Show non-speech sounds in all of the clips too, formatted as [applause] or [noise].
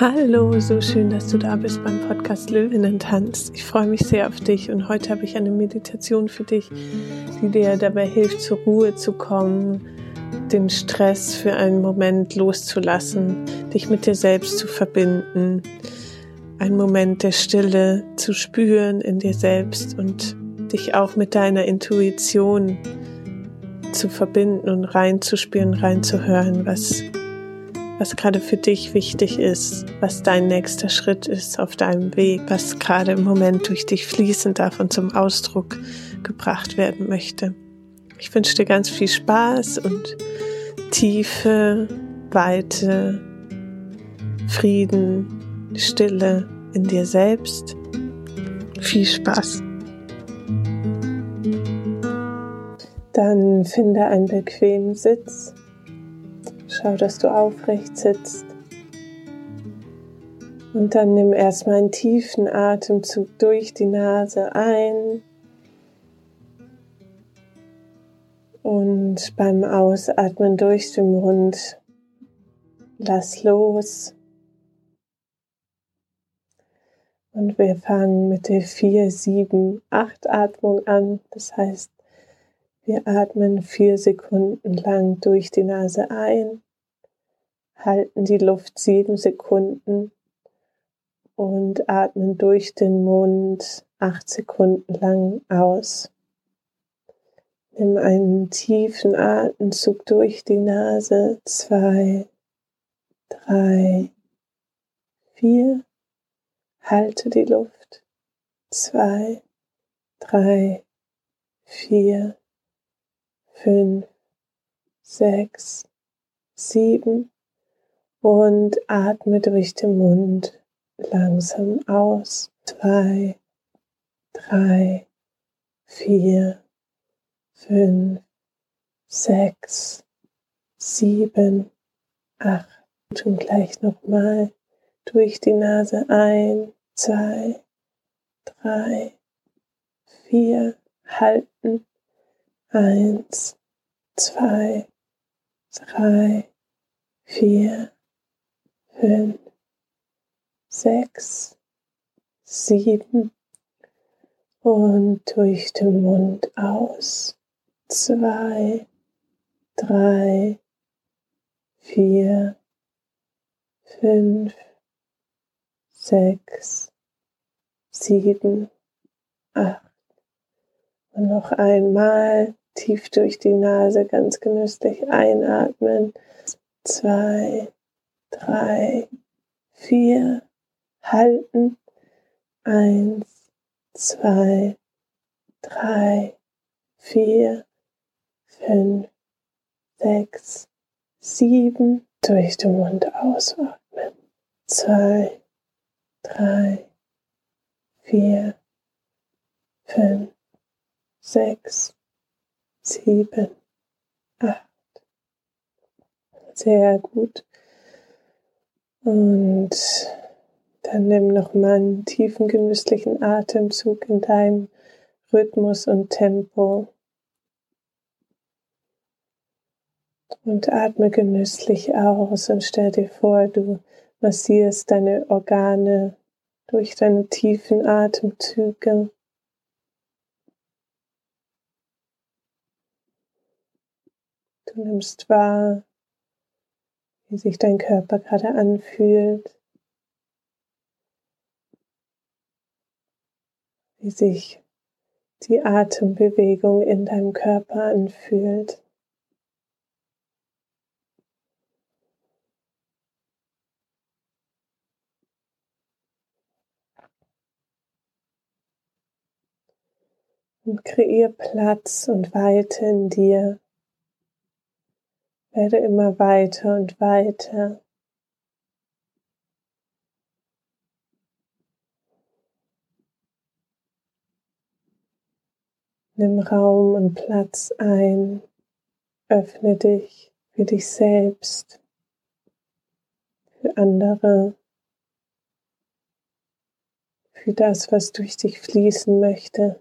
Hallo, so schön, dass du da bist beim Podcast Löwinnen Tanz. Ich freue mich sehr auf dich und heute habe ich eine Meditation für dich, die dir dabei hilft, zur Ruhe zu kommen, den Stress für einen Moment loszulassen, dich mit dir selbst zu verbinden, einen Moment der Stille zu spüren in dir selbst und dich auch mit deiner Intuition zu verbinden und reinzuspüren, reinzuhören, was was gerade für dich wichtig ist, was dein nächster Schritt ist auf deinem Weg, was gerade im Moment durch dich fließen darf und zum Ausdruck gebracht werden möchte. Ich wünsche dir ganz viel Spaß und Tiefe, Weite, Frieden, Stille in dir selbst. Viel Spaß. Dann finde einen bequemen Sitz Schau, dass du aufrecht sitzt. Und dann nimm erstmal einen tiefen Atemzug durch die Nase ein. Und beim Ausatmen durch den Mund lass los. Und wir fangen mit der 4, 7, 8 Atmung an. Das heißt, wir atmen vier Sekunden lang durch die Nase ein halten die Luft sieben Sekunden und atmen durch den Mund acht Sekunden lang aus. Nimm einen tiefen Atemzug durch die Nase. Zwei, drei, vier. Halte die Luft. Zwei, drei, vier, fünf, sechs, sieben und atme durch den Mund langsam aus. Zwei, drei, vier, fünf, sechs, sieben, acht. Und gleich nochmal durch die Nase ein, zwei, drei, vier, halten. Eins, zwei, drei, vier, fünf, sechs, sieben und durch den Mund aus. Zwei, drei, vier, fünf, sechs, sieben, acht. Und noch einmal tief durch die Nase ganz genüsslich einatmen. Zwei, drei, vier, halten. Eins, zwei, drei, vier, fünf, sechs, sieben. Durch den Mund ausatmen. Zwei, drei, vier, fünf, sechs, sieben, acht. Sehr gut. Und dann nimm noch mal einen tiefen, genüsslichen Atemzug in deinem Rhythmus und Tempo. Und atme genüsslich aus und stell dir vor, du massierst deine Organe durch deine tiefen Atemzüge. Du nimmst wahr, wie sich dein Körper gerade anfühlt, wie sich die Atembewegung in deinem Körper anfühlt. Und kreier Platz und Weite in dir werde immer weiter und weiter. Nimm Raum und Platz ein, öffne dich für dich selbst, für andere, für das, was durch dich fließen möchte.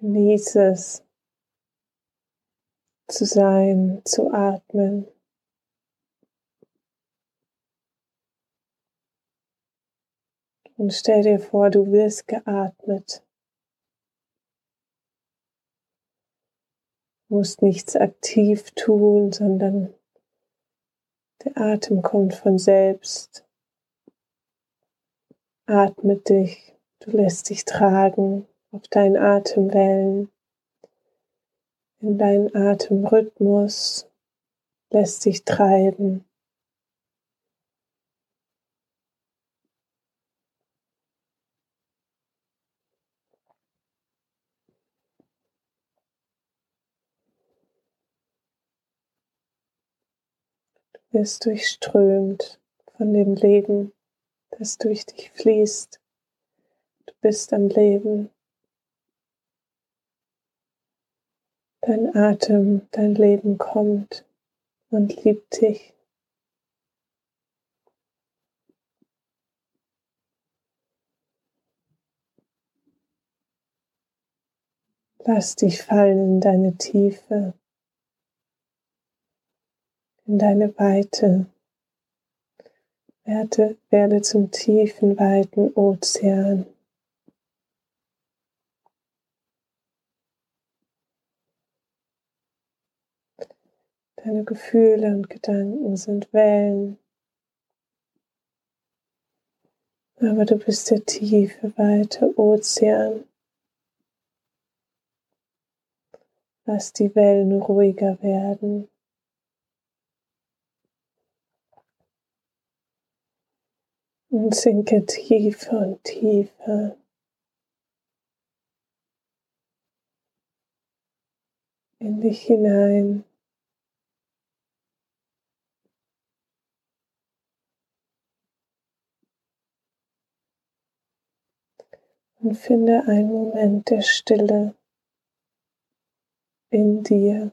Genieße es, zu sein, zu atmen. Und stell dir vor, du wirst geatmet. Du musst nichts aktiv tun, sondern der Atem kommt von selbst. Atme dich, du lässt dich tragen auf deinen Atemwellen, in deinen Atemrhythmus, lässt dich treiben. wirst durchströmt von dem Leben, das durch dich fließt. Du bist am Leben. Dein Atem, dein Leben kommt und liebt dich. Lass dich fallen in deine Tiefe in deine Weite. Werde, werde zum tiefen, weiten Ozean. Deine Gefühle und Gedanken sind Wellen. Aber du bist der tiefe, weite Ozean. Lass die Wellen ruhiger werden. und sinke tiefer und tiefer in dich hinein. Und finde einen Moment der Stille in dir.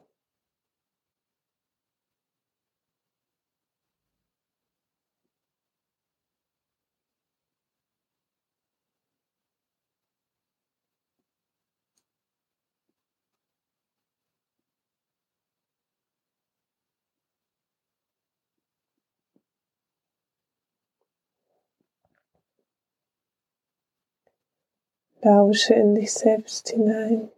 Lausche in dich selbst hinein.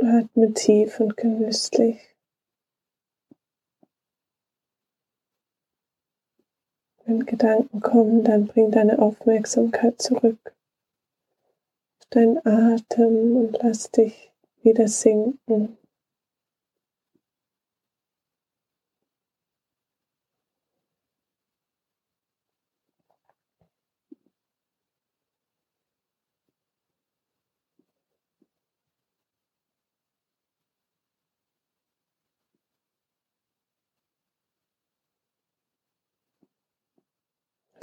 Atme tief und genüsslich. Wenn Gedanken kommen, dann bring deine Aufmerksamkeit zurück auf deinen Atem und lass dich wieder sinken.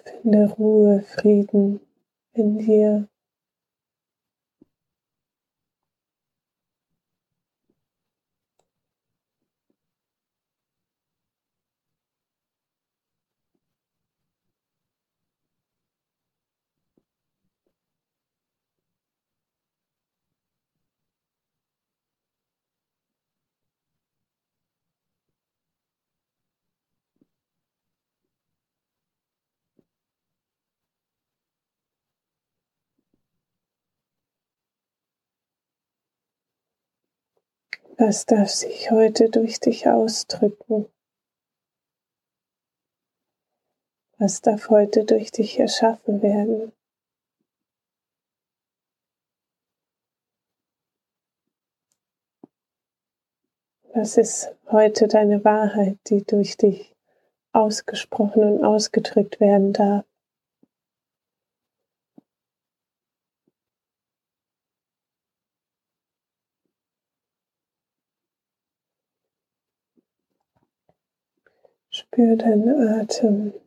Finde Ruhe, Frieden in dir. Was darf sich heute durch dich ausdrücken? Was darf heute durch dich erschaffen werden? Was ist heute deine Wahrheit, die durch dich ausgesprochen und ausgedrückt werden darf? Spür deinen Atem. Du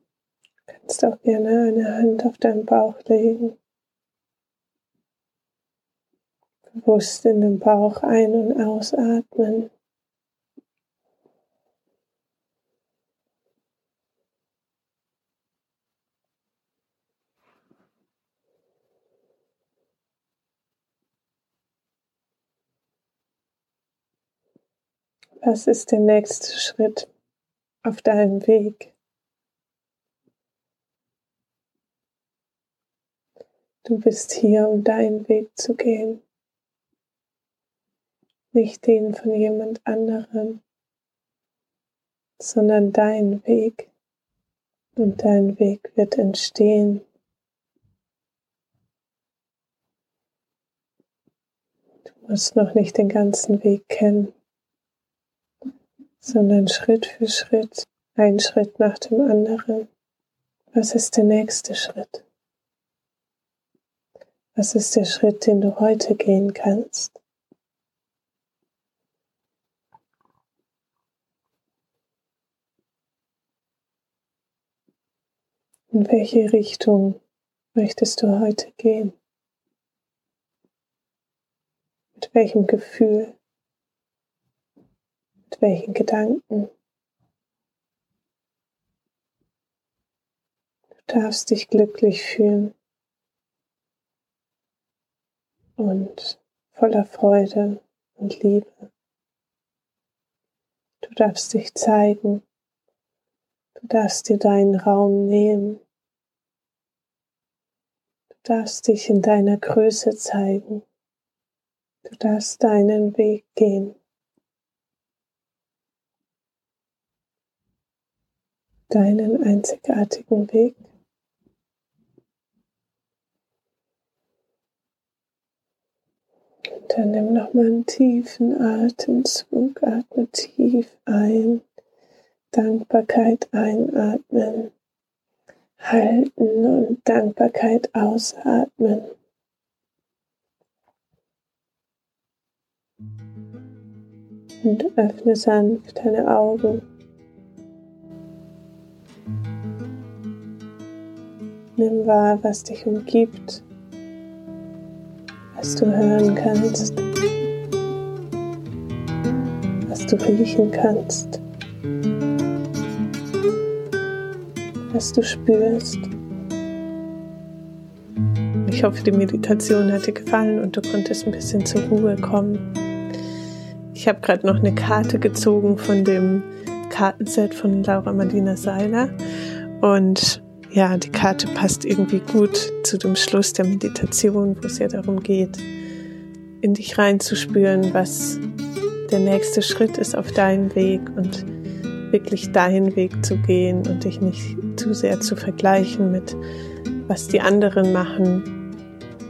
kannst auch gerne eine Hand auf deinen Bauch legen. Bewusst in den Bauch ein- und ausatmen. Was ist der nächste Schritt auf deinem Weg? Du bist hier, um deinen Weg zu gehen, nicht den von jemand anderem, sondern deinen Weg. Und dein Weg wird entstehen. Du musst noch nicht den ganzen Weg kennen sondern Schritt für Schritt, ein Schritt nach dem anderen. Was ist der nächste Schritt? Was ist der Schritt, den du heute gehen kannst? In welche Richtung möchtest du heute gehen? Mit welchem Gefühl? Mit welchen Gedanken? Du darfst dich glücklich fühlen und voller Freude und Liebe. Du darfst dich zeigen. Du darfst dir deinen Raum nehmen. Du darfst dich in deiner Größe zeigen. Du darfst deinen Weg gehen. Deinen einzigartigen Weg. Und dann nimm nochmal einen tiefen Atemzug, atme tief ein, Dankbarkeit einatmen, halten und Dankbarkeit ausatmen. Und öffne sanft deine Augen. Nimm wahr, was dich umgibt, was du hören kannst, was du riechen kannst, was du spürst. Ich hoffe, die Meditation hat dir gefallen und du konntest ein bisschen zur Ruhe kommen. Ich habe gerade noch eine Karte gezogen von dem Kartenset von Laura Marlina Seiler und ja, die Karte passt irgendwie gut zu dem Schluss der Meditation, wo es ja darum geht, in dich reinzuspüren, was der nächste Schritt ist auf deinem Weg und wirklich deinen Weg zu gehen und dich nicht zu sehr zu vergleichen mit, was die anderen machen,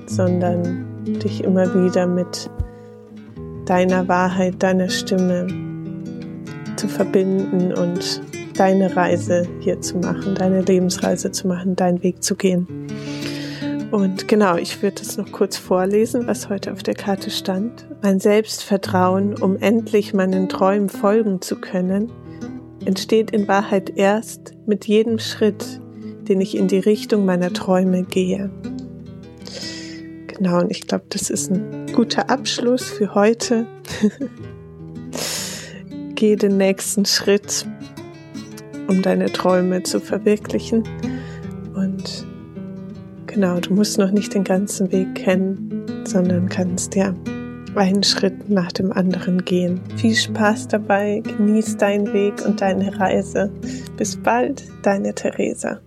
sondern dich immer wieder mit deiner Wahrheit, deiner Stimme zu verbinden und deine Reise hier zu machen, deine Lebensreise zu machen, deinen Weg zu gehen. Und genau, ich würde es noch kurz vorlesen, was heute auf der Karte stand. Mein Selbstvertrauen, um endlich meinen Träumen folgen zu können, entsteht in Wahrheit erst mit jedem Schritt, den ich in die Richtung meiner Träume gehe. Genau, und ich glaube, das ist ein guter Abschluss für heute. [laughs] Geh den nächsten Schritt um deine Träume zu verwirklichen. Und genau, du musst noch nicht den ganzen Weg kennen, sondern kannst ja einen Schritt nach dem anderen gehen. Viel Spaß dabei, genieß deinen Weg und deine Reise. Bis bald, deine Theresa.